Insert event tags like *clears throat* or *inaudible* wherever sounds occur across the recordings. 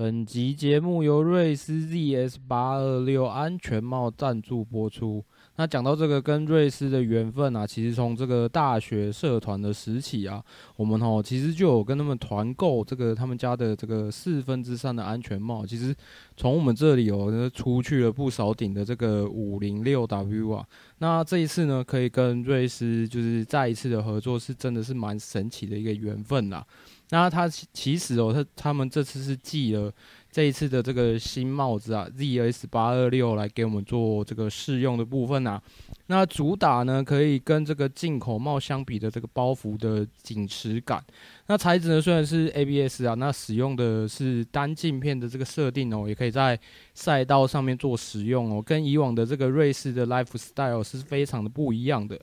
本集节目由瑞斯 ZS 八二六安全帽赞助播出。那讲到这个跟瑞斯的缘分啊，其实从这个大学社团的时期啊，我们哦其实就有跟他们团购这个他们家的这个四分之三的安全帽。其实从我们这里哦，出去了不少顶的这个五零六 W 啊。那这一次呢，可以跟瑞斯就是再一次的合作，是真的是蛮神奇的一个缘分啦。那他其实哦，他他们这次是寄了这一次的这个新帽子啊，ZS 八二六来给我们做这个试用的部分啊。那主打呢，可以跟这个进口帽相比的这个包覆的紧实感。那材质呢，虽然是 ABS 啊，那使用的是单镜片的这个设定哦，也可以在赛道上面做使用哦，跟以往的这个瑞士的 Lifestyle 是非常的不一样的。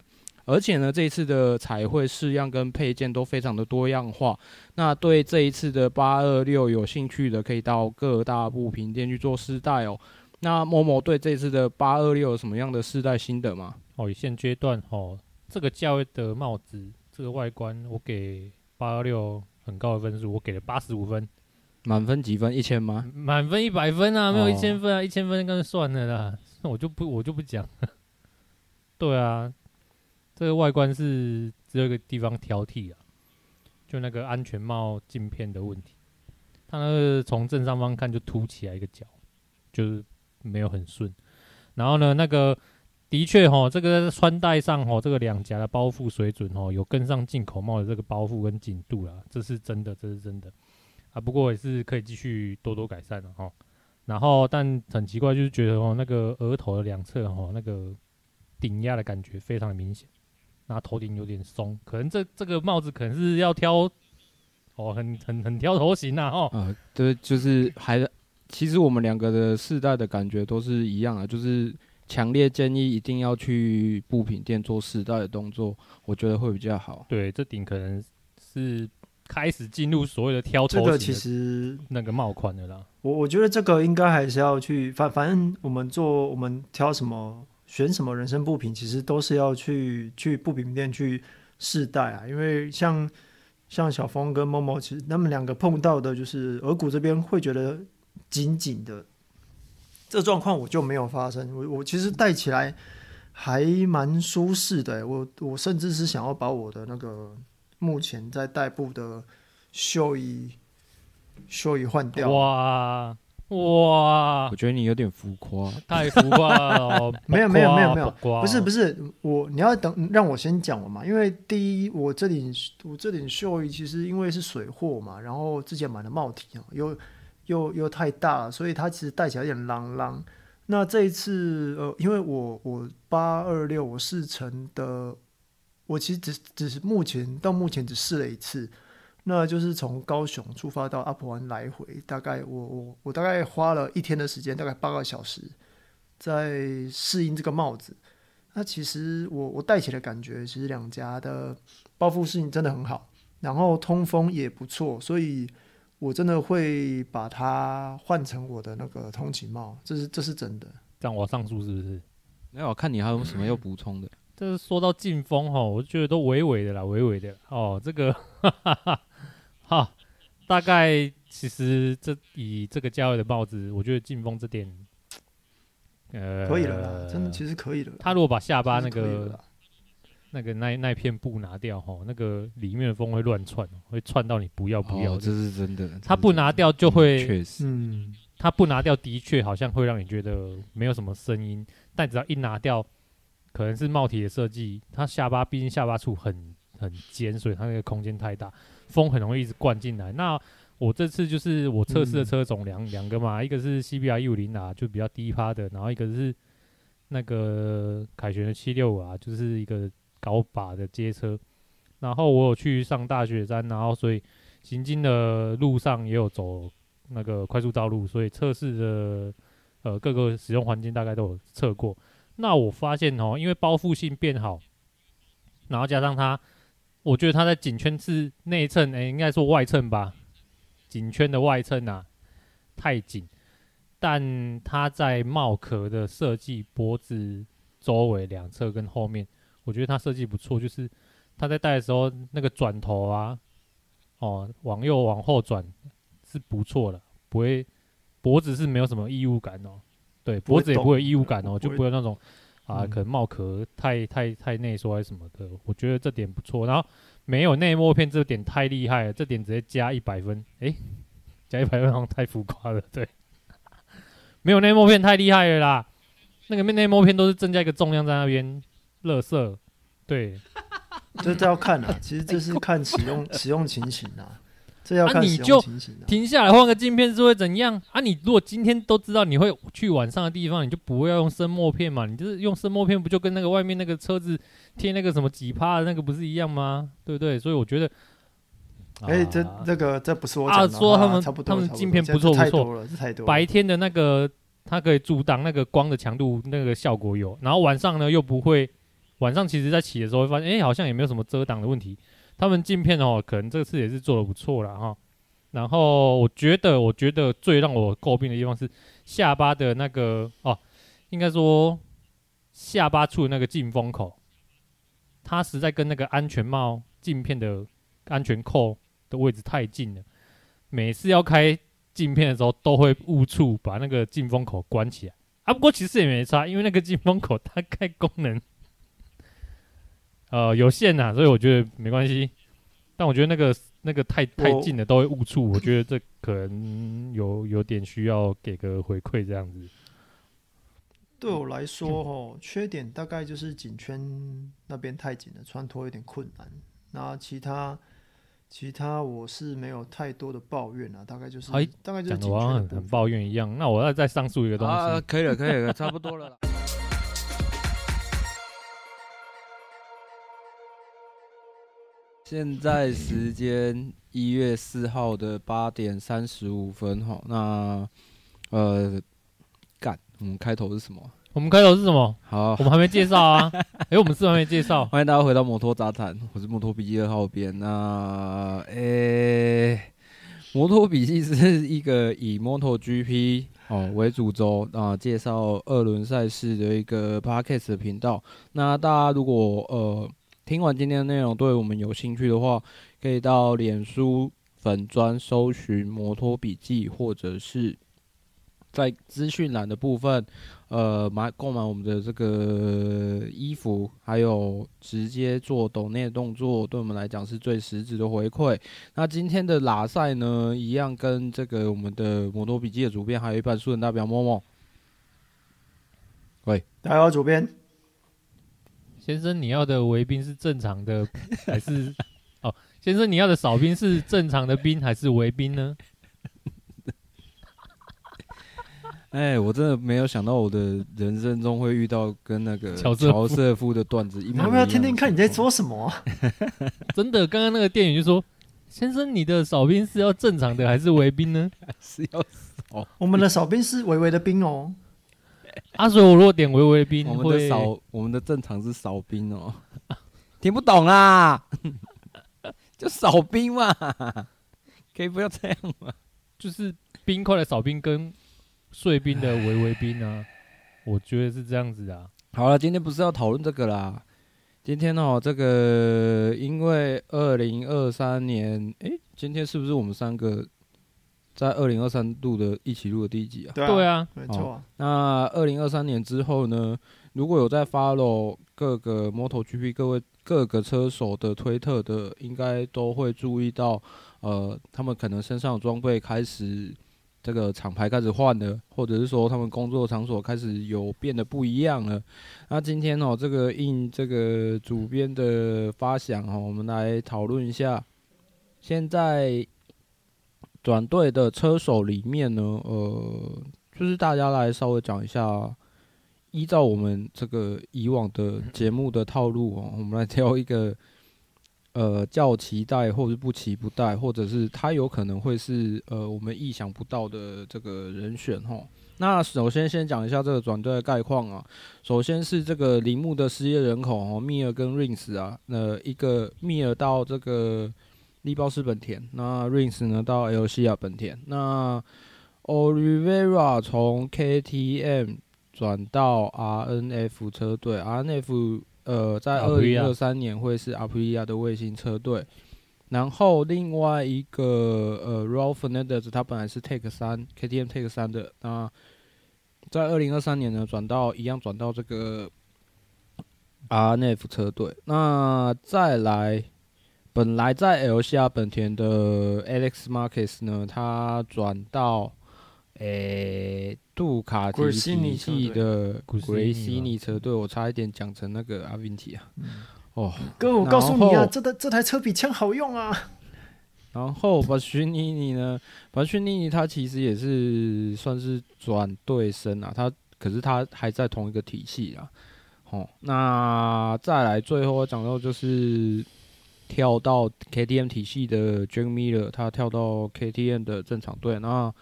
而且呢，这一次的彩绘式样跟配件都非常的多样化。那对这一次的八二六有兴趣的，可以到各大布品店去做试戴哦。那某某对这次的八二六有什么样的试戴心得吗？哦，现阶段哦，这个价位的帽子，这个外观，我给八二六很高的分数，我给了八十五分。满分几分？一千吗？满分一百分啊，没有一千分啊，一千分刚算了啦。那我就不，我就不讲。*laughs* 对啊。这个外观是只有一个地方挑剔啊，就那个安全帽镜片的问题，它那个从正上方看就凸起来一个角，就是没有很顺。然后呢，那个的确哈，这个穿戴上哈，这个两颊的包覆水准哈，有跟上进口帽的这个包覆跟紧度啦，这是真的，这是真的啊。不过也是可以继续多多改善的哈。然后，但很奇怪，就是觉得哦，那个额头的两侧哈，那个顶压的感觉非常的明显。那头顶有点松，可能这这个帽子可能是要挑哦，很很很挑头型呐，哦。啊，对，就是还其实我们两个的试戴的感觉都是一样的，就是强烈建议一定要去布品店做试戴的动作，我觉得会比较好。对，这顶可能是开始进入所谓的挑头型。这个其实那个帽款的啦。我我觉得这个应该还是要去，反反正我们做我们挑什么。选什么人生布品，其实都是要去去布品店去试戴啊。因为像像小峰跟某某，其实他们两个碰到的就是额骨这边会觉得紧紧的，这状况我就没有发生。我我其实戴起来还蛮舒适的。我我甚至是想要把我的那个目前在代步的绣衣绣衣换掉。哇！哇，我觉得你有点浮夸，太浮夸了。*laughs* 没有没有没有没有，不是不是我，你要等让我先讲了嘛。因为第一，我这顶我这顶秀衣其实因为是水货嘛，然后之前买的帽体啊，又又又太大了，所以它其实戴起来有点啷啷。那这一次呃，因为我我八二六我试成的，我其实只只是目前到目前只试了一次。那就是从高雄出发到阿婆湾来回，大概我我我大概花了一天的时间，大概八个小时，在适应这个帽子。那其实我我戴起来感觉，其实两家的包覆适应真的很好，然后通风也不错，所以我真的会把它换成我的那个通勤帽，这是这是真的。这样我上诉是不是？没有，我看你还有什么要补充的？这是说到进风哈，我觉得都微微的啦，微微的哦，这个哈哈哈。*laughs* 好，大概其实这以这个价位的帽子，我觉得进风这点，呃，可以了，真的其实可以了。他如果把下巴那个那个那那片布拿掉哈，那个里面的风会乱窜，会窜到你不要不要。哦，这是真的。他不拿掉就会，确实，嗯，他不拿掉的确好像会让你觉得没有什么声音，但只要一拿掉，可能是帽体的设计，他下巴毕竟下巴处很很尖，所以他那个空间太大。风很容易一直灌进来。那我这次就是我测试的车种两两、嗯、个嘛，一个是 CBR 一五零啊，就比较低趴的，然后一个是那个凯旋的七六五啊，就是一个高把的街车。然后我有去上大雪山，然后所以行进的路上也有走那个快速道路，所以测试的呃各个使用环境大概都有测过。那我发现哦，因为包覆性变好，然后加上它。我觉得它在颈圈是内衬，哎，应该说外衬吧，颈圈的外衬啊，太紧。但它在帽壳的设计，脖子周围两侧跟后面，我觉得它设计不错。就是它在戴的时候，那个转头啊，哦，往右往后转是不错的，不会脖子是没有什么异物感哦，对，脖子也不会有异物感哦，就不会有那种啊，可能帽壳太太太内缩还是什么的，我觉得这点不错。然后没有内膜片这点太厉害了，这点直接加一百分，诶，加一百分好像太浮夸了，对，*laughs* 没有内膜片太厉害了啦，那个内膜片都是增加一个重量在那边，乐色，对。*laughs* 这这要看啊，其实这是看使用 *laughs* 使用情形啊，这要看使用情形啊。停下来换个镜片是会怎样啊？你如果今天都知道你会去晚上的地方，你就不会要用生膜片嘛？你就是用生膜片，不就跟那个外面那个车子贴那个什么几趴的那个不是一样吗？对不对？所以我觉得，哎，这这个这不是我啊，说他们他们镜片不错不错，白天的那个它可以阻挡那个光的强度，那个效果有，然后晚上呢又不会。晚上其实，在起的时候会发现，哎、欸，好像也没有什么遮挡的问题。他们镜片哦，可能这次也是做的不错了哈。然后我觉得，我觉得最让我诟病的地方是下巴的那个哦，应该说下巴处那个进风口，它实在跟那个安全帽镜片的安全扣的位置太近了。每次要开镜片的时候，都会误触把那个进风口关起来。啊，不过其实也没差，因为那个进风口它开功能。呃，有限呐，所以我觉得没关系。但我觉得那个那个太太近了都会误触，我觉得这可能有有点需要给个回馈这样子。对我来说，哦，缺点大概就是颈圈那边太紧了，穿脱有点困难。那其他其他我是没有太多的抱怨啊，大概就是，哎，大概就是讲的很很抱怨一样。那我要再上诉一个东西，啊，可以了，可以了，差不多了。*laughs* 现在时间一月四号的八点三十五分，哈，那呃，干，我们开头是什么？我们开头是什么？好，我们还没介绍啊。*laughs* 哎、欸，我们是还没介绍。欢迎大家回到摩托杂谈，我是摩托笔记二号编。那，诶、欸，摩托笔记是一个以摩托 GP 哦为主轴啊，介绍二轮赛事的一个 Podcast 的频道。那大家如果呃。听完今天的内容，对我们有兴趣的话，可以到脸书粉专搜寻“摩托笔记”，或者是在资讯栏的部分，呃，买购买我们的这个衣服，还有直接做抖内的动作，对我们来讲是最实质的回馈。那今天的拉赛呢，一样跟这个我们的摩托笔记的主编，还有一半素人代表默默。喂，大家好，主编。先生，你要的围兵是正常的还是？哦，先生，你要的扫兵是正常的兵还是围兵呢？*laughs* 哎、欸，我真的没有想到我的人生中会遇到跟那个乔瑟夫的段子一模一样。要不要听听看你在说什么？*laughs* 真的，刚刚那个店员就说：“先生，你的扫兵是要正常的还是围兵呢？” *laughs* 是要扫？我们的扫兵是微微的兵哦。阿 *laughs* 水，我如果点微微兵，我们的扫，我们的正常是扫兵哦，*laughs* 听不懂啦，*laughs* 就扫兵嘛，可以不要这样吗？就是冰块的扫兵跟碎冰的微微冰啊，我觉得是这样子啊。好了，今天不是要讨论这个啦，今天哦，这个因为二零二三年，哎、欸，今天是不是我们三个？在二零二三度的一起录的第一集啊，对啊，没错、啊。那二零二三年之后呢？如果有在 follow 各个 MotoGP 各位各个车手的推特的，应该都会注意到，呃，他们可能身上的装备开始这个厂牌开始换了，或者是说他们工作场所开始有变得不一样了。那今天哦，这个应这个主编的发想哦，我们来讨论一下现在。转队的车手里面呢，呃，就是大家来稍微讲一下，依照我们这个以往的节目的套路哦，我们来挑一个，呃，叫期待或是不期不待，或者是他有可能会是呃我们意想不到的这个人选哦。那首先先讲一下这个转队的概况啊，首先是这个铃木的失业人口哦，密尔跟 Rins 啊，那一个密尔到这个。力包是本田，那 Rins 呢到 LCR 本田，那 Oliveira 从 KTM 转到 RNF 车队，RNF 呃在二零二三年会是 Aprilia 的卫星车队。然后另外一个呃，Raul Fernandez 他本来是 Take 三 KTM Take 三的，那在二零二三年呢转到一样转到这个 RNF 车队。那再来，本来在 LCR 本田的 Alex Marquez 呢，他转到诶、欸、杜卡迪体系的 Gresini 车队，我差一点讲成那个阿维尼啊。嗯哦，哥，我告诉你啊，这台这台车比枪好用啊。然后巴逊尼尼呢，巴逊尼尼他其实也是算是转队生啊，他可是他还在同一个体系啊。哦，那再来最后我讲到就是跳到 KTM 体系的 Jameer，他跳到 KTM 的正常队。那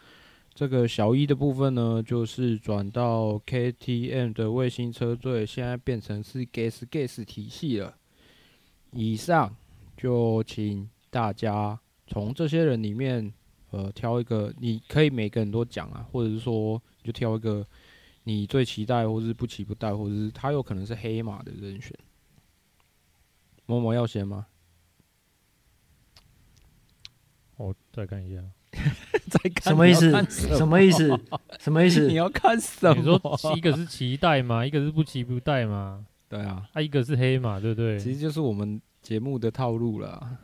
这个小一的部分呢，就是转到 KTM 的卫星车队，现在变成是 Gas Gas 体系了。以上就请大家从这些人里面，呃，挑一个，你可以每个人都讲啊，或者是说就挑一个你最期待，或是不期不待，或者是他有可能是黑马的人选。某某要先吗？我再看一下，*laughs* 再看什么意思？什么意思？什么意思？你要看什么？*laughs* 你说一个是期待嘛，一个是不期不待嘛？对啊，啊，一个是黑马，对不对？其实就是我们节目的套路了，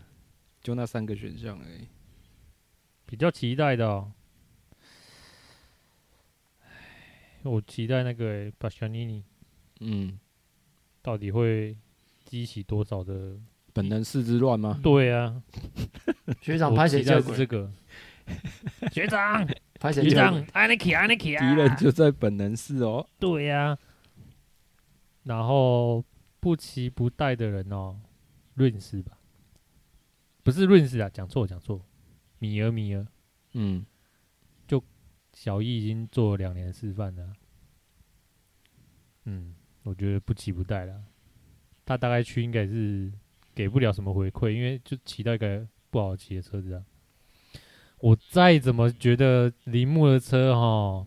就那三个选项而已。比较期待的、哦，我期待那个巴乔尼尼，嗯，到底会激起多少的本能寺之乱吗？对啊，*laughs* 学长拍谁叫这个？*laughs* 学长拍谁？学长，安尼奇，安尼奇啊！敌人就在本能寺哦。对呀、啊。然后不期不待的人哦，润斯吧，不是润斯啊，讲错讲错，米尔米尔，嗯，就小易已经做了两年示范了，嗯，我觉得不期不待了，他大概去应该是给不了什么回馈，因为就骑到一个不好骑的车子啊，我再怎么觉得铃木的车哈。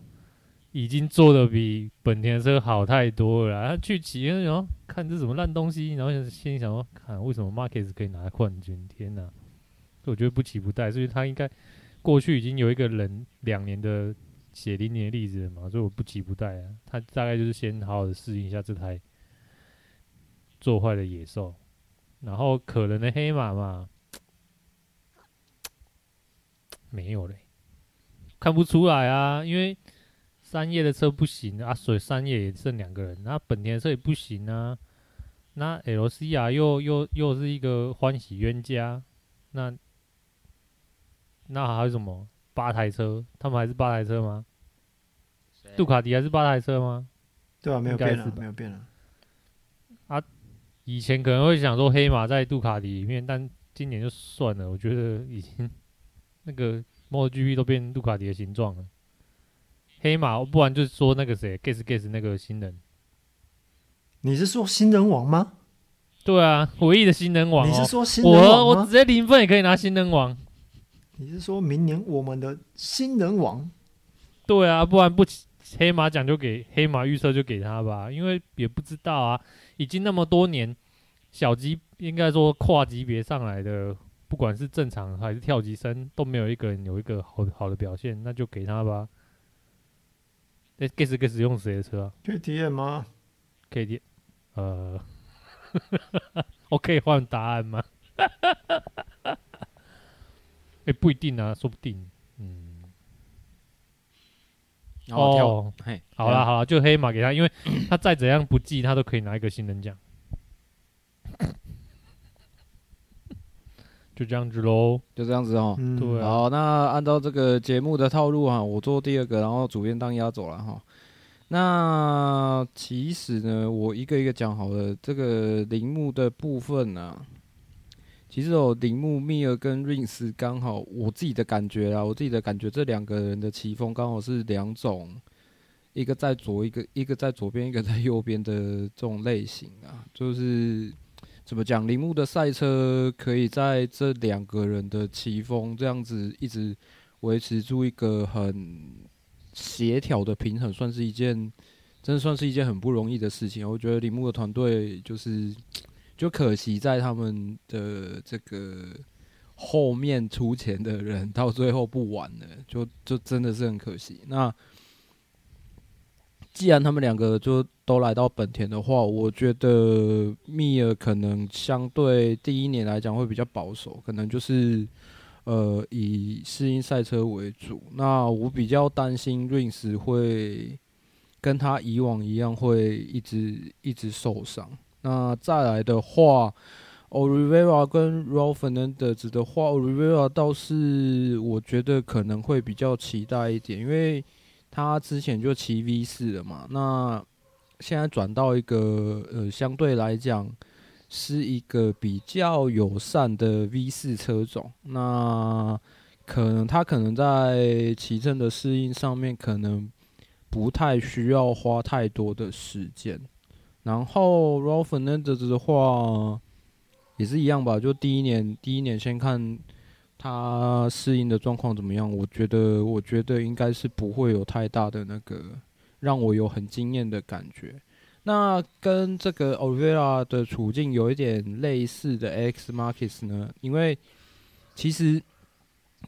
已经做的比本田车好太多了。他去骑，然后看这什么烂东西，然后心里想说：看为什么 Marquez 可以拿冠军？天哪！我觉得不期不待，所以他应该过去已经有一个人两年的血淋淋的例子了嘛，所以我不期不待啊。他大概就是先好好的适应一下这台做坏的野兽，然后可能的黑马嘛，*tsk* 没有嘞，看不出来啊，因为。三叶的车不行啊，所以三叶也剩两个人。那本田的车也不行啊，那 LCR 又又又是一个欢喜冤家。那那还有什么？八台车，他们还是八台车吗？杜卡迪还是八台车吗？对啊，没有变了，没有变了。啊，以前可能会想说黑马在杜卡迪里面，但今年就算了。我觉得已经那个 MotoGP 都变杜卡迪的形状了。黑马，不然就是说那个谁，Gas Gas 那个新人。你是说新人王吗？对啊，唯一的新人王、喔。你是说新人王？我我直接零分也可以拿新人王。你是说明年我们的新人王？对啊，不然不黑马奖就给黑马预测就给他吧，因为也不知道啊，已经那么多年小级应该说跨级别上来的，不管是正常还是跳级生，都没有一个人有一个好好的表现，那就给他吧。哎，Gas Gas 用谁的车啊？KTM 吗？KTM，呃，我可以换答案吗？哎、欸，不一定啊，说不定。嗯。哦，嘿，好了好了，就黑马给他，因为他再怎样不济，他都可以拿一个新人奖。*laughs* 就这样子喽，就这样子哦。嗯、对、啊，好，那按照这个节目的套路哈，我做第二个，然后主编当压轴了哈。那其实呢，我一个一个讲好了。这个铃木的部分呢、啊，其实哦，铃木、密尔跟 Rins 刚好，我自己的感觉啦，我自己的感觉，这两个人的骑风刚好是两种，一个在左，一个一个在左边，一个在右边的这种类型啊，就是。怎么讲？铃木的赛车可以在这两个人的骑风这样子一直维持住一个很协调的平衡，算是一件真的算是一件很不容易的事情。我觉得铃木的团队就是就可惜在他们的这个后面出钱的人到最后不玩了，*laughs* 就就真的是很可惜。那既然他们两个就都来到本田的话，我觉得密尔可能相对第一年来讲会比较保守，可能就是呃以适应赛车为主。那我比较担心 Rins 会跟他以往一样，会一直一直受伤。那再来的话。Oliveira 跟 Raul Fernandez 的话，Oliveira 倒是我觉得可能会比较期待一点，因为他之前就骑 V 四了嘛，那现在转到一个呃相对来讲是一个比较友善的 V 四车种，那可能他可能在骑乘的适应上面可能不太需要花太多的时间，然后 Raul Fernandez 的话。也是一样吧，就第一年，第一年先看他适应的状况怎么样。我觉得，我觉得应该是不会有太大的那个让我有很惊艳的感觉。那跟这个 o v e r a 的处境有一点类似的，X Markets 呢，因为其实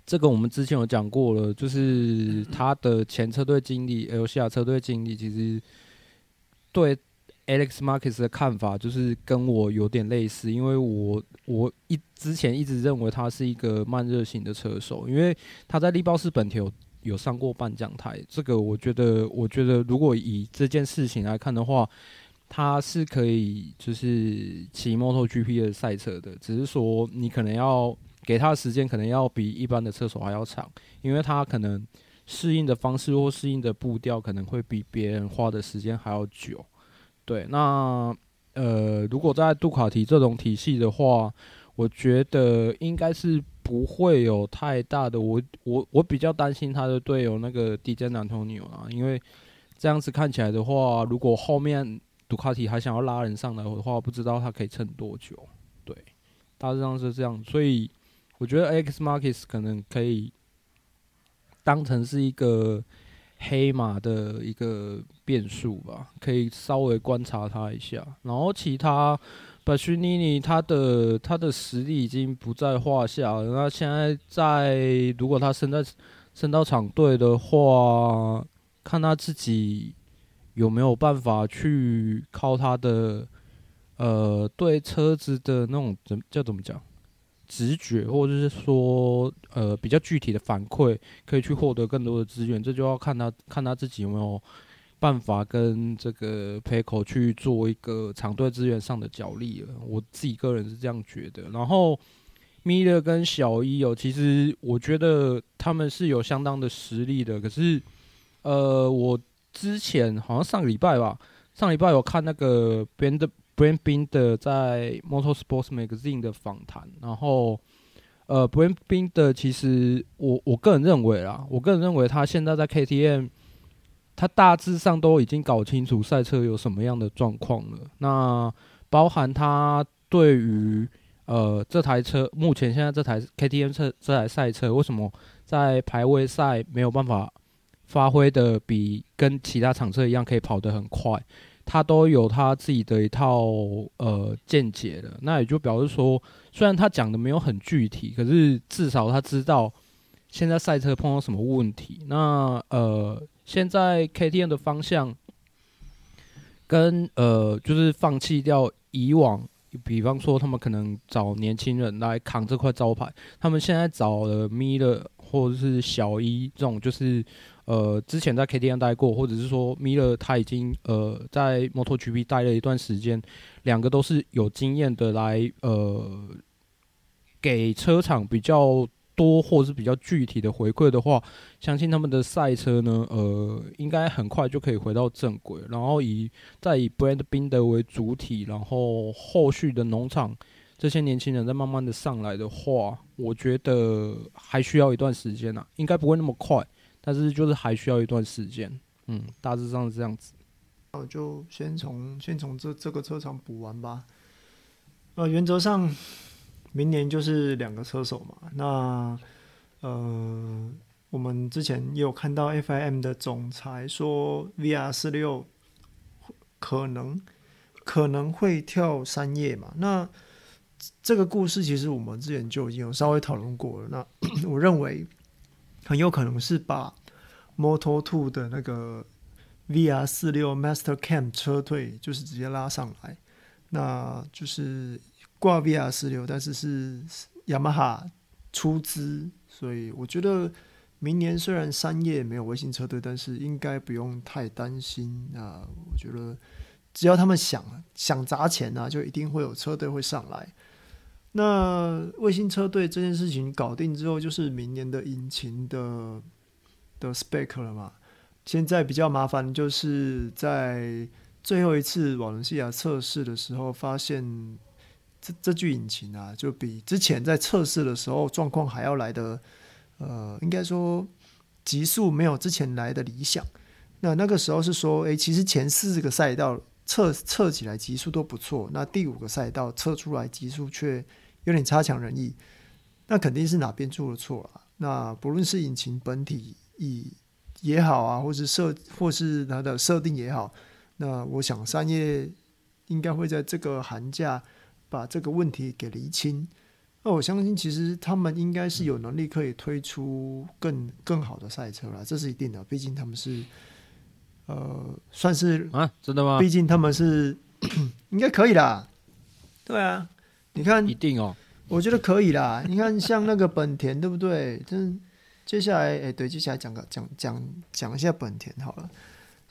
这个我们之前有讲过了，就是他的前车队经理 LCR 车队经理其实对。Alex Marquez 的看法就是跟我有点类似，因为我我一之前一直认为他是一个慢热型的车手，因为他在力包式本田有有上过半将台，这个我觉得我觉得如果以这件事情来看的话，他是可以就是骑 MotoGP 的赛车的，只是说你可能要给他的时间可能要比一般的车手还要长，因为他可能适应的方式或适应的步调可能会比别人花的时间还要久。对，那呃，如果在杜卡提这种体系的话，我觉得应该是不会有太大的。我我我比较担心他的队友那个 DJ 南托尼啊，因为这样子看起来的话，如果后面杜卡提还想要拉人上来的话，不知道他可以撑多久。对，大致上是这样，所以我觉得 X Marquez 可能可以当成是一个。黑马的一个变数吧，可以稍微观察他一下。然后其他，Bastianini 他的他的实力已经不在话下了。那现在在，如果他升在升到厂队的话，看他自己有没有办法去靠他的呃对车子的那种怎叫怎么讲？直觉，或者是说，呃，比较具体的反馈，可以去获得更多的资源，这就要看他看他自己有没有办法跟这个 Paco 去做一个长队资源上的角力了。我自己个人是这样觉得。然后，Miller 跟小一哦，其实我觉得他们是有相当的实力的。可是，呃，我之前好像上个礼拜吧，上礼拜有看那个 Band。Brad Binder 在 Motorsports Magazine 的访谈，然后，呃，Brad Binder 其实我我个人认为啦，我个人认为他现在在 KTM，他大致上都已经搞清楚赛车有什么样的状况了。那包含他对于呃这台车目前现在这台 KTM 车这台赛车为什么在排位赛没有办法发挥的比跟其他厂车一样可以跑得很快。他都有他自己的一套呃见解的，那也就表示说，虽然他讲的没有很具体，可是至少他知道现在赛车碰到什么问题。那呃，现在 KTM 的方向跟呃，就是放弃掉以往，比方说他们可能找年轻人来扛这块招牌，他们现在找了 Miller 或者是小一这种就是。呃，之前在 KTM 待过，或者是说米勒他已经呃在 MotoGP 待了一段时间，两个都是有经验的来呃给车厂比较多或者是比较具体的回馈的话，相信他们的赛车呢，呃，应该很快就可以回到正轨。然后以再以 Brand Binder 为主体，然后后续的农场这些年轻人在慢慢的上来的话，我觉得还需要一段时间啊，应该不会那么快。但是就是还需要一段时间，嗯，大致上是这样子。那就先从先从这这个车厂补完吧。呃，原则上明年就是两个车手嘛。那呃，我们之前也有看到 FIM 的总裁说，VR 四六可能可能会跳三叶嘛。那这个故事其实我们之前就已经有稍微讨论过了。那 *coughs* 我认为很有可能是把 Moto Two 的那个 VR 四六 Master Cam 车队，就是直接拉上来，那就是挂 VR 四六，但是是雅马哈出资，所以我觉得明年虽然三叶没有微信车队，但是应该不用太担心。啊我觉得只要他们想想砸钱、啊，就一定会有车队会上来。那卫星车队这件事情搞定之后，就是明年的引擎的的 spec 了嘛。现在比较麻烦，就是在最后一次瓦伦西亚测试的时候，发现这这具引擎啊，就比之前在测试的时候状况还要来的，呃，应该说极速没有之前来的理想。那那个时候是说，诶，其实前四个赛道测测起来极速都不错，那第五个赛道测出来极速却有点差强人意，那肯定是哪边做了错啊。那不论是引擎本体以也好啊，或是设或是它的设定也好，那我想三叶应该会在这个寒假把这个问题给厘清。那我相信，其实他们应该是有能力可以推出更更好的赛车了，这是一定的。毕竟他们是呃，算是啊，真的吗？毕竟他们是 *clears throat* 应该可以啦。对啊。你看，一定哦，我觉得可以啦。你看，像那个本田，对不对？真接下来，哎，对，接下来讲个讲讲讲一下本田好了。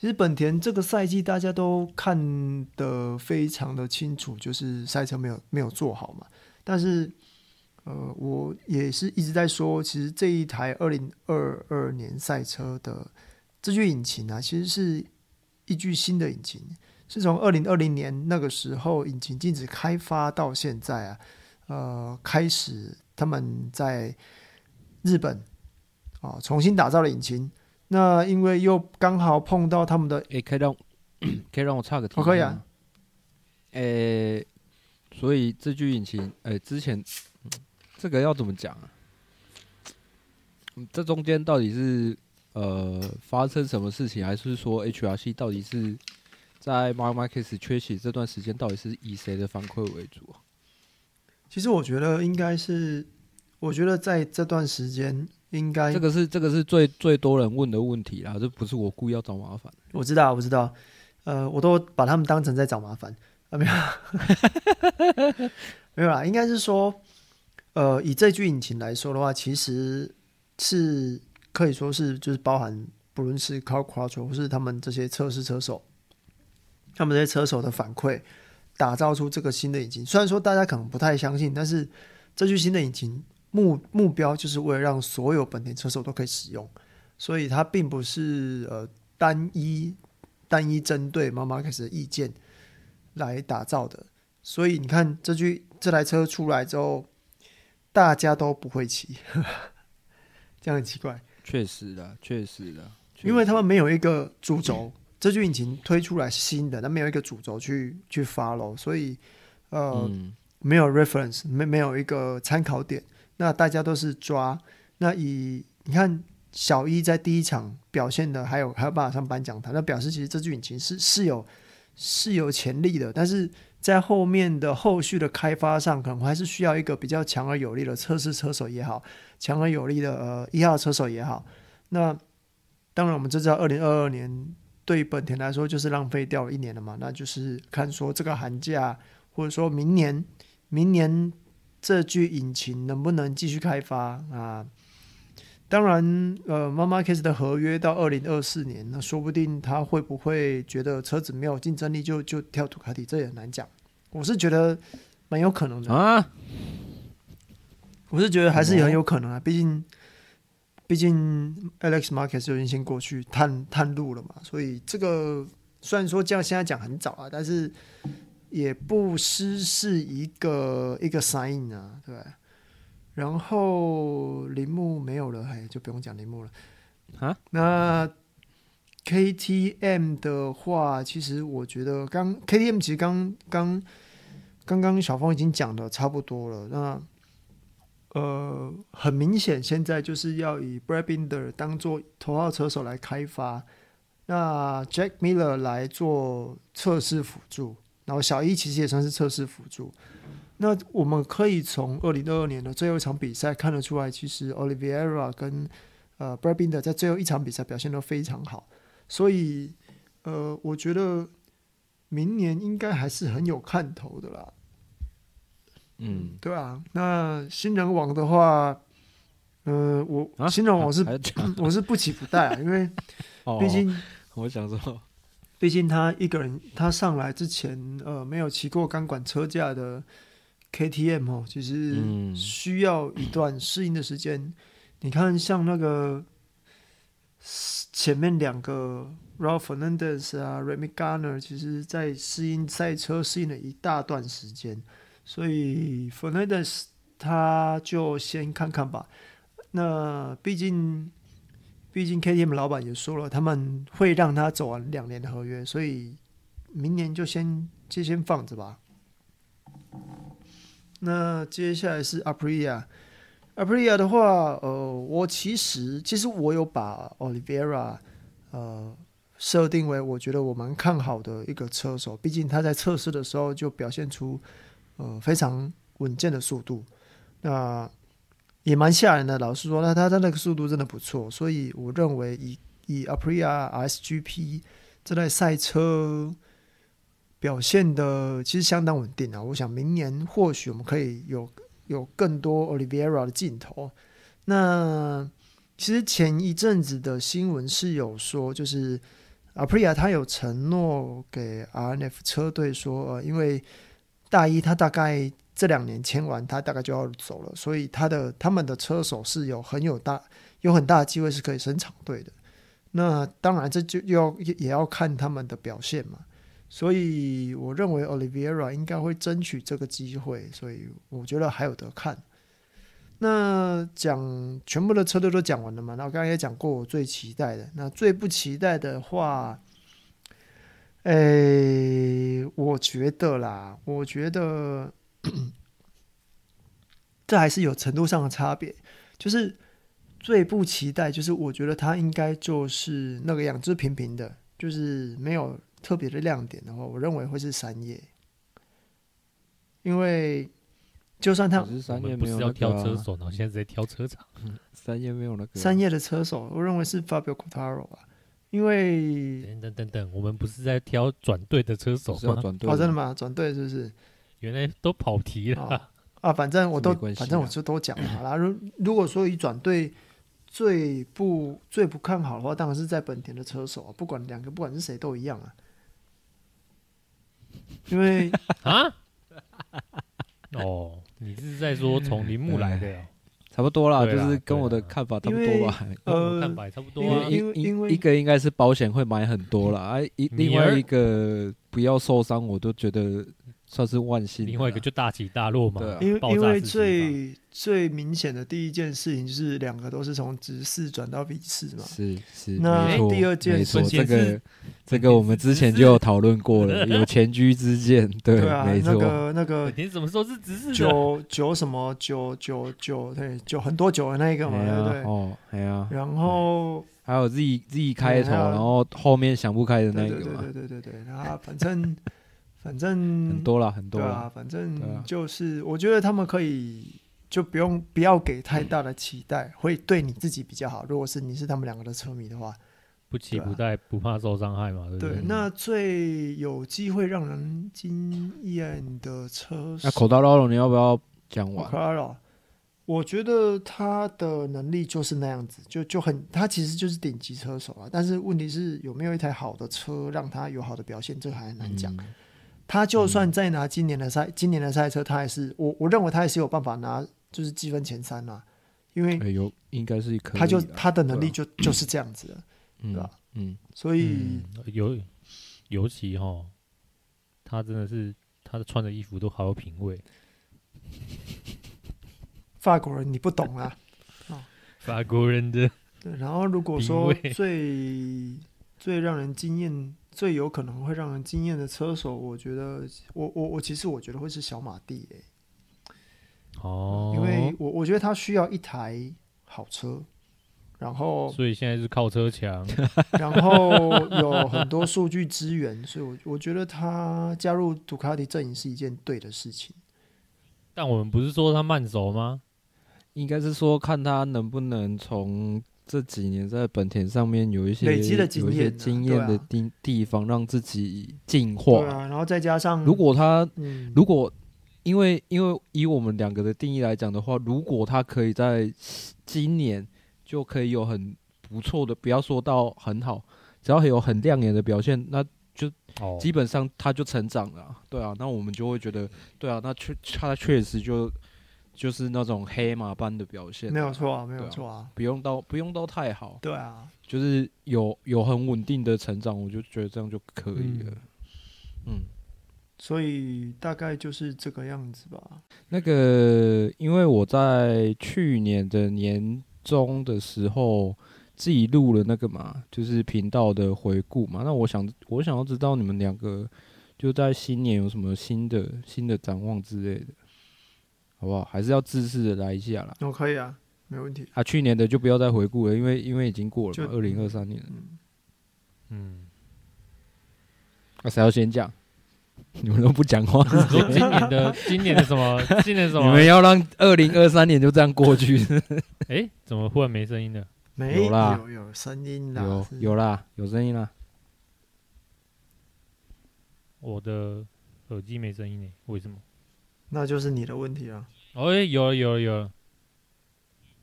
其实本田这个赛季大家都看得非常的清楚，就是赛车没有没有做好嘛。但是，呃，我也是一直在说，其实这一台二零二二年赛车的这具引擎啊，其实是一具新的引擎。是从二零二零年那个时候引擎禁止开发到现在啊，呃，开始他们在日本啊重新打造了引擎。那因为又刚好碰到他们的，诶，可以让可以让我插个题，可以啊。诶，所以这具引擎，诶，之前这个要怎么讲啊？这中间到底是呃发生什么事情，还是说 HRC 到底是？在 Marquez 缺席这段时间，到底是以谁的反馈为主啊？其实我觉得应该是，我觉得在这段时间应该这个是这个是最最多人问的问题啦，这不是我故意要找麻烦。我知道，我知道，呃，我都把他们当成在找麻烦啊，没有，*laughs* 没有啦，应该是说，呃，以这具引擎来说的话，其实是可以说是就是包含不论是 Cal Quattro 或是他们这些测试车手。他们这些车手的反馈，打造出这个新的引擎。虽然说大家可能不太相信，但是这具新的引擎目目标就是为了让所有本田车手都可以使用，所以它并不是呃单一单一针对 Marc Marquez 的意见来打造的。所以你看这具这台车出来之后，大家都不会骑，*laughs* 这样很奇怪。确实的，确实的，因为他们没有一个主轴。这具引擎推出来是新的，那没有一个主轴去去 follow，所以呃、嗯、没有 reference，没没有一个参考点，那大家都是抓。那以你看小一在第一场表现的，还有还有办法上颁奖台，那表示其实这句引擎是是有是有潜力的，但是在后面的后续的开发上，可能还是需要一个比较强而有力的测试车手也好，强而有力的呃一号车手也好。那当然我们就知道二零二二年。对本田来说，就是浪费掉了一年了嘛。那就是看说这个寒假，或者说明年，明年这具引擎能不能继续开发啊？当然，呃，Marc Marquez 的合约到二零二四年，那说不定他会不会觉得车子没有竞争力就，就就跳杜卡迪，这也很难讲。我是觉得蛮有可能的啊。我是觉得还是很有可能啊，毕竟。毕竟 Alex Marquez 就已经先过去探探路了嘛，所以这个虽然说这样现在讲很早啊，但是也不失是一个一个 sign 啊，对。然后铃木没有了，嘿，就不用讲铃木了啊。那 KTM 的话，其实我觉得刚 KTM 其实刚刚刚刚小峰已经讲的差不多了，那。呃，很明显，现在就是要以 Brad Binder 当做头号车手来开发，那 Jack Miller 来做测试辅助，然后小一其实也算是测试辅助。那我们可以从二零二二年的最后一场比赛看得出来，其实 Oliveira 跟呃 Brad Binder 在最后一场比赛表现都非常好，所以呃，我觉得明年应该还是很有看头的啦。嗯，对啊。那新人王的话，呃，我、啊、新人王我是我是不期不待啊，因为毕竟、哦、我想说，毕竟他一个人他上来之前，呃，没有骑过钢管车架的 KTM 哦，其实需要一段适应的时间。嗯你看，像那个前面两个 Ralph Fernandez 啊，Remy Gardner，其实在适应赛车适应了一大段时间，所以 Fernandez 他就先看看吧。那毕竟，毕竟 KTM 老板也说了，他们会让他走完两年的合约，所以明年就先就先放着吧。那接下来是 Aprilia。Aprilia 的话，呃，我其实其实我有把 Olivera 呃设定为我觉得我蛮看好的一个车手，毕竟他在测试的时候就表现出呃非常稳健的速度，那也蛮吓人的。老实说，那他他那个速度真的不错，所以我认为以以 Aprilia SGP 这台赛车表现的其实相当稳定啊。我想明年或许我们可以有。有更多 Olivera 的镜头。那其实前一阵子的新闻是有说，就是 Aprilia 他有承诺给 RNF 车队说，呃，因为大一他大概这两年签完，他大概就要走了，所以他的他们的车手是有很有大有很大的机会是可以升厂队的。那当然这就要也要看他们的表现嘛。所以我认为 Olivera 应该会争取这个机会，所以我觉得还有得看。那讲全部的车队都讲完了嘛？那我刚刚也讲过我最期待的，那最不期待的话，诶，我觉得啦，我觉得这还是有程度上的差别。就是最不期待，就是我觉得他应该就是那个样，子平平的，就是没有。特别的亮点的话，我认为会是三叶，因为就算他三叶不是要挑车手，然后现在在挑车厂。三叶没有那个三叶的车手，我认为是 Fabio Quartararo 啊，因为等等等等，我们不是在挑转队的车手吗？哦，真的吗？转队是不是？原来都跑题了啊，啊！反正我都，反正我就都讲了好了。如如果说以转队最不最不看好的话，当然是在本田的车手啊，不管两个，不管是谁都一样啊。因为啊，*laughs* 哦，你是在说从铃木来的，差不多啦，就是跟我的看法差不多吧。呃，看法差不多。因为因为一个应该是保险会买很多了，啊，一另外一个不要受伤，我都觉得。算是万幸，另外一个就大起大落嘛。因为因为最最明显的第一件事情就是两个都是从直视转到 V 四嘛。是是，那第二件事这个这个我们之前就有讨论过了，*laughs* 有前居之鉴。对，没错。那个那 *laughs* 个你怎么说是直视？九九什么九九九？对，九很多九的那一个嘛，对不对？哦，哎呀。然后还有 Z Z 开头，然后后面想不开的那个嘛。对对对对对，然后反正。反正很多了，很多了。对啊，反正就是，我觉得他们可以就不用不要给太大的期待，会对你自己比较好。如果是你是他们两个的车迷的话，不期不待，不怕受伤害嘛，对不对？对，那最有机会让人惊艳的车，那口袋老龙你要不要讲完？口袋老，我觉得他的能力就是那样子，就就很，他其实就是顶级车手啊。但是问题是有没有一台好的车让他有好的表现，这个还很难讲。嗯他就算再拿今年的赛，嗯、今年的赛车，他还是我我认为他还是有办法拿，就是积分前三啊，因为有应该是可以，他就他的能力就、啊、就是这样子的，嗯、对吧？嗯，所以、嗯、尤尤其哈，他真的是他的穿的衣服都好有品味，*laughs* 法国人你不懂啊，*laughs* 法国人的对，然后如果说最最让人惊艳。最有可能会让人惊艳的车手，我觉得，我我我其实我觉得会是小马蒂诶、欸，哦，因为我我觉得他需要一台好车，然后所以现在是靠车强，*laughs* 然后有很多数据资源，所以我我觉得他加入杜卡迪阵营是一件对的事情。但我们不是说他慢走吗？应该是说看他能不能从这几年在本田上面有一些累积的经验的地地方，让自己进化。对啊，然后再加上如果他，嗯，如果因为因为以我们两个的定义来讲的话，如果他可以在今年就可以有很不错的，不要说到很好，只要有很亮眼的表现，那就基本上他就成长了。哦、对啊，那我们就会觉得，对啊，那确他确实就。就是那种黑马般的表现，没有错啊，没有错啊，不用到不用到太好，对啊，就是有有很稳定的成长，我就觉得这样就可以了，嗯，嗯，所以大概就是这个样子吧。那个，因为我在去年的年中的时候自己录了那个嘛，就是频道的回顾嘛，那我想我想要知道你们两个就在新年有什么新的新的展望之类的。好不好？还是要自私的来一下啦。哦，可以啊，没问题。啊，去年的就不要再回顾了，因为因为已经过了嘛，二零二三年。嗯。嗯。那谁要先讲？*laughs* 你们都不讲话。*laughs* 说今年的今年的什么？*laughs* 今年什么？你们要让二零二三年就这样过去？哎、欸，怎么忽然没声音了？没有啦，有有声音啦，有有啦，有声音啦。我的耳机没声音呢？为什么？那就是你的问题了。哦，有了有了有了，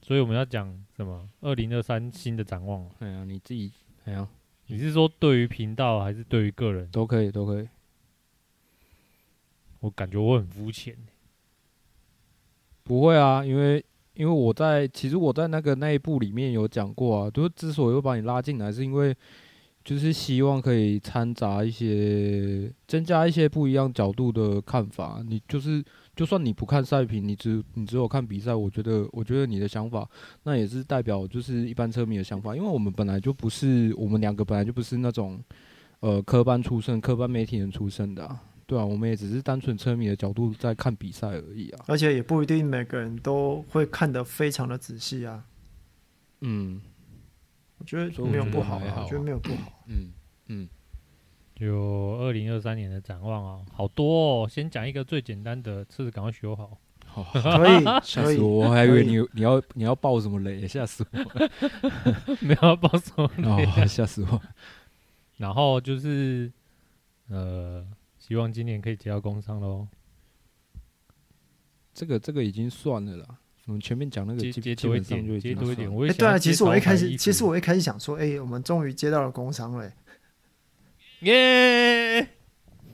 所以我们要讲什么？二零二三新的展望。哎呀，你自己，哎呀，你是说对于频道还是对于个人？都可以，都可以。我感觉我很肤浅。不会啊，因为因为我在其实我在那个那一部里面有讲过啊，就是之所以会把你拉进来，是因为。就是希望可以掺杂一些，增加一些不一样角度的看法。你就是，就算你不看赛评，你只你只有看比赛，我觉得，我觉得你的想法，那也是代表就是一般车迷的想法。因为我们本来就不是，我们两个本来就不是那种，呃，科班出身、科班媒体人出身的啊，对啊，我们也只是单纯车迷的角度在看比赛而已啊。而且也不一定每个人都会看得非常的仔细啊。嗯。我觉得没有不好，我觉得没有不好。嗯嗯，有二零二三年的展望啊，好多哦。先讲一个最简单的，车子赶快修好。*laughs* 可以，吓死我！我还以为你你要你要爆什么雷，吓死我！*laughs* 没有爆什么雷，吓死我！然后就是呃，希望今年可以接到工商喽。这个这个已经算了啦。我们前面讲那个接接多一点，接多一点。哎，对啊，其实我一开始，其实我一开始想说，哎，我们终于接到了工商了，耶！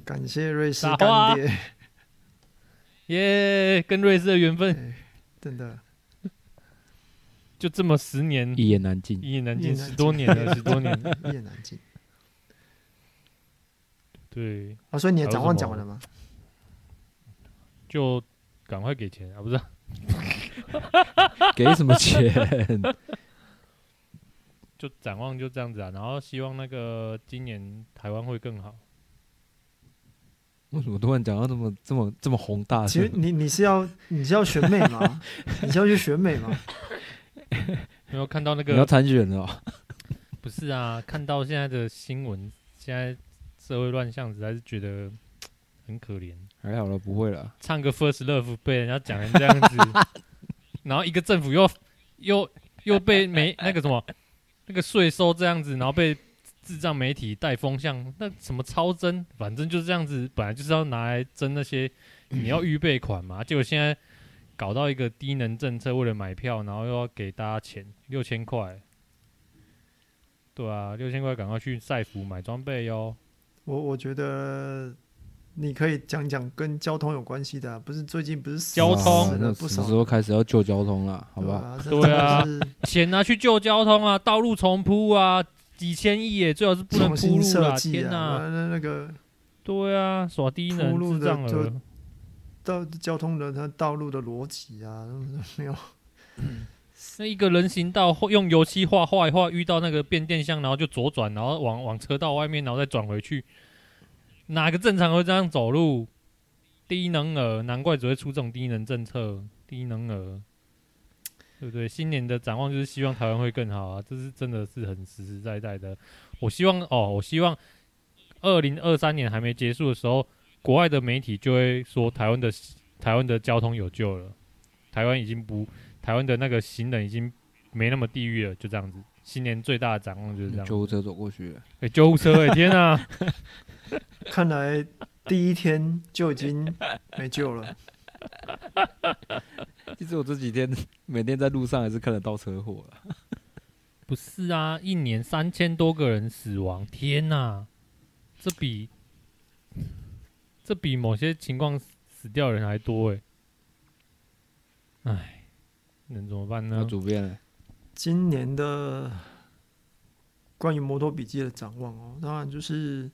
感谢瑞士干爹，耶！跟瑞士的缘分，真的就这么十年，一言难尽，一言难尽，十多年了，*laughs* 十多年，一言难尽。对啊，所以你的展望讲完了吗？就赶快给钱啊！不是。*laughs* 给什么钱？就展望就这样子啊，然后希望那个今年台湾会更好。为什么突然讲到这么这么这么宏大？其实你你是要你是要选美吗？*laughs* 你是要去选美吗？没有看到那个你要参选哦？不是啊，看到现在的新闻，现在社会乱象，实在是觉得很可怜。还好了，不会了。唱个 First Love 被人家讲成这样子。*laughs* 然后一个政府又又又被没那个什么那个税收这样子，然后被智障媒体带风向，那什么超征，反正就是这样子，本来就是要拿来征那些你要预备款嘛，结果现在搞到一个低能政策，为了买票，然后又要给大家钱六千块，对啊，六千块赶快去赛福买装备哟。我我觉得。你可以讲讲跟交通有关系的，不是最近不是交通。什么时候开始要救交通了？好吧，对啊，钱拿去救交通啊，道路重铺啊，几千亿耶，最好是不能铺路啊，天哪，那那个，对啊，耍低能，铺路的就道交通的它道路的逻辑啊，没有，那一个人行道用油漆画画一画，遇到那个变电箱，然后就左转，然后往往车道外面，然后再转回去。哪个正常会这样走路？低能儿，难怪只会出这种低能政策。低能儿，对不对？新年的展望就是希望台湾会更好啊！这是真的是很实实在在的。我希望哦，我希望二零二三年还没结束的时候，国外的媒体就会说台湾的台湾的交通有救了，台湾已经不，台湾的那个行人已经没那么地狱了，就这样子。新年最大的展望就是这样。救护车走过去了，哎、欸，救护车、欸，哎，天啊！*laughs* 看来第一天就已经没救了。*laughs* 其实我这几天每天在路上还是看得到车祸了。*laughs* 不是啊，一年三千多个人死亡，天哪！这比这比某些情况死掉的人还多哎。哎，能怎么办呢？主编，今年的关于摩托笔记的展望哦，当然就是。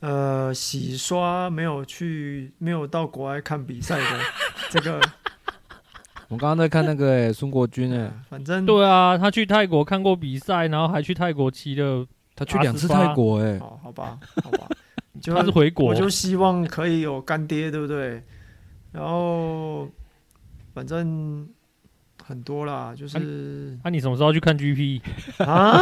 呃，洗刷没有去，没有到国外看比赛的 *laughs* 这个，我刚刚在看那个诶，孙国军诶，*laughs* 反正对啊，他去泰国看过比赛，然后还去泰国骑了，他去两次泰国诶，好，好吧，*laughs* 好吧，就他是回国，我就希望可以有干爹，对不对？然后反正。很多啦，就是。那、啊啊、你什么时候去看 GP 啊？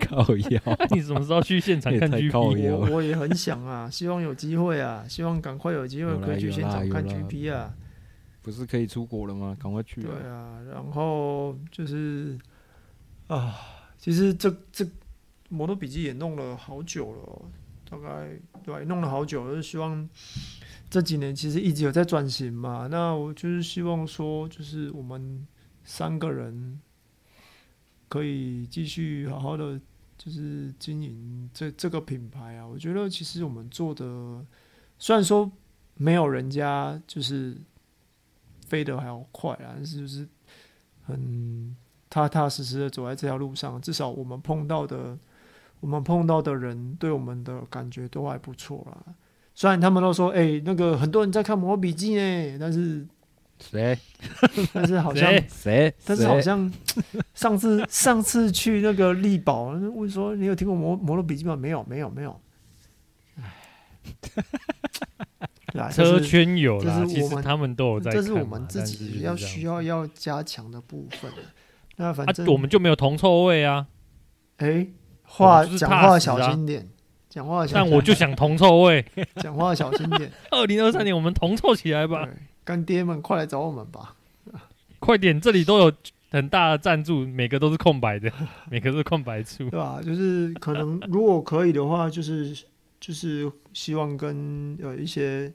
靠腰。你什么时候去现场看 GP？我我也很想啊，希望有机会啊，希望赶快有机会可以去现场看 GP 啊。不是可以出国了吗？赶快去。对啊，然后就是啊，其实这这摩托笔记也弄了好久了，大概对，弄了好久，就是希望。这几年其实一直有在转型嘛，那我就是希望说，就是我们三个人可以继续好好的，就是经营这这个品牌啊。我觉得其实我们做的，虽然说没有人家就是飞得还要快啊，但是就是很踏踏实实的走在这条路上，至少我们碰到的，我们碰到的人对我们的感觉都还不错啦。虽然他们都说，哎、欸，那个很多人在看《魔笔记》呢，但是谁？*laughs* 但是好像谁？但是好像 *laughs* 上次上次去那个力宝问说，你有听过摩《摩摩托笔记》吗？没有，没有，没有。*laughs* 哎，车圈有啦，其实他们都有在看。这是我们自己要需要要加强的部分。那反正、啊、我们就没有铜臭味啊。哎、欸，话讲话小心点。讲话，但我就想铜臭味。*laughs* 讲话小心点。二零二三年，我们铜臭起来吧！干爹们，快来找我们吧！快点，这里都有很大的赞助，每个都是空白的，*laughs* 每个都是空白处，对吧？就是可能，如果可以的话，就是就是希望跟呃一些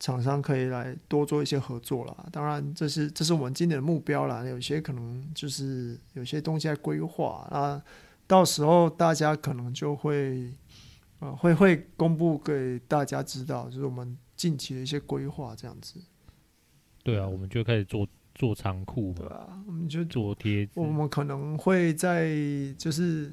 厂商可以来多做一些合作啦。当然，这是这是我们今年的目标啦。有些可能就是有些东西在规划啊，到时候大家可能就会。啊，会会公布给大家知道，就是我们近期的一些规划这样子。对啊，我们就开始做做仓库，对啊，我们就做贴。我们可能会在就是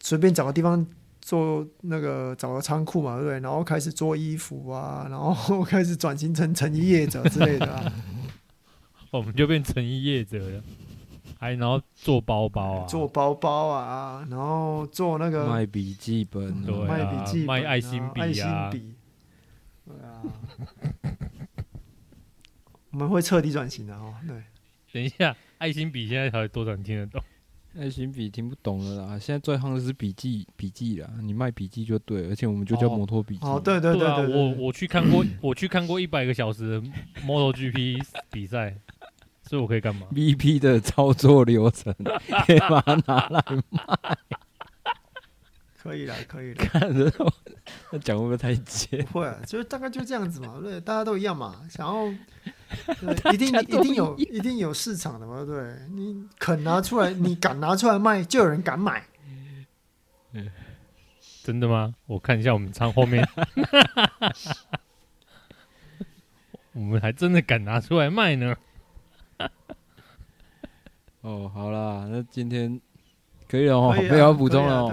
随便找个地方做那个找个仓库嘛，对不对？然后开始做衣服啊，然后 *laughs* 开始转型成成衣业者之类的啊。*laughs* 我们就变成衣业者了。还然后做包包啊，做包包啊，然后做那个卖笔记本，对啊，卖笔记本，卖爱心笔啊，爱心笔，对啊，*laughs* 我们会彻底转型的哦。对，等一下，爱心笔现在还有多少人听得懂？爱心笔听不懂了啦，现在最夯的是笔记笔记啦，你卖笔记就对，而且我们就叫摩托笔记。哦，对对对我我去看过，我去看过一百个小时的 MotoGP 比赛。所以我可以干嘛？VP 的操作流程可以把它拿来卖，*laughs* 可以啦，可以啦。看着那讲会不会太尖？不会啊，就是大概就这样子嘛，对，大家都一样嘛，想要对 *laughs* 一定一定有一定有市场的嘛，对，你肯拿出来，*laughs* 你敢拿出来卖，就有人敢买。嗯，真的吗？我看一下我们仓后面，我们还真的敢拿出来卖呢。哦，好啦，那今天可以了哦，不要补充了哦。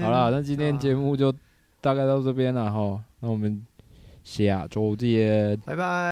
好啦，那今天节目就大概到这边了哈，那我们下周见，拜拜。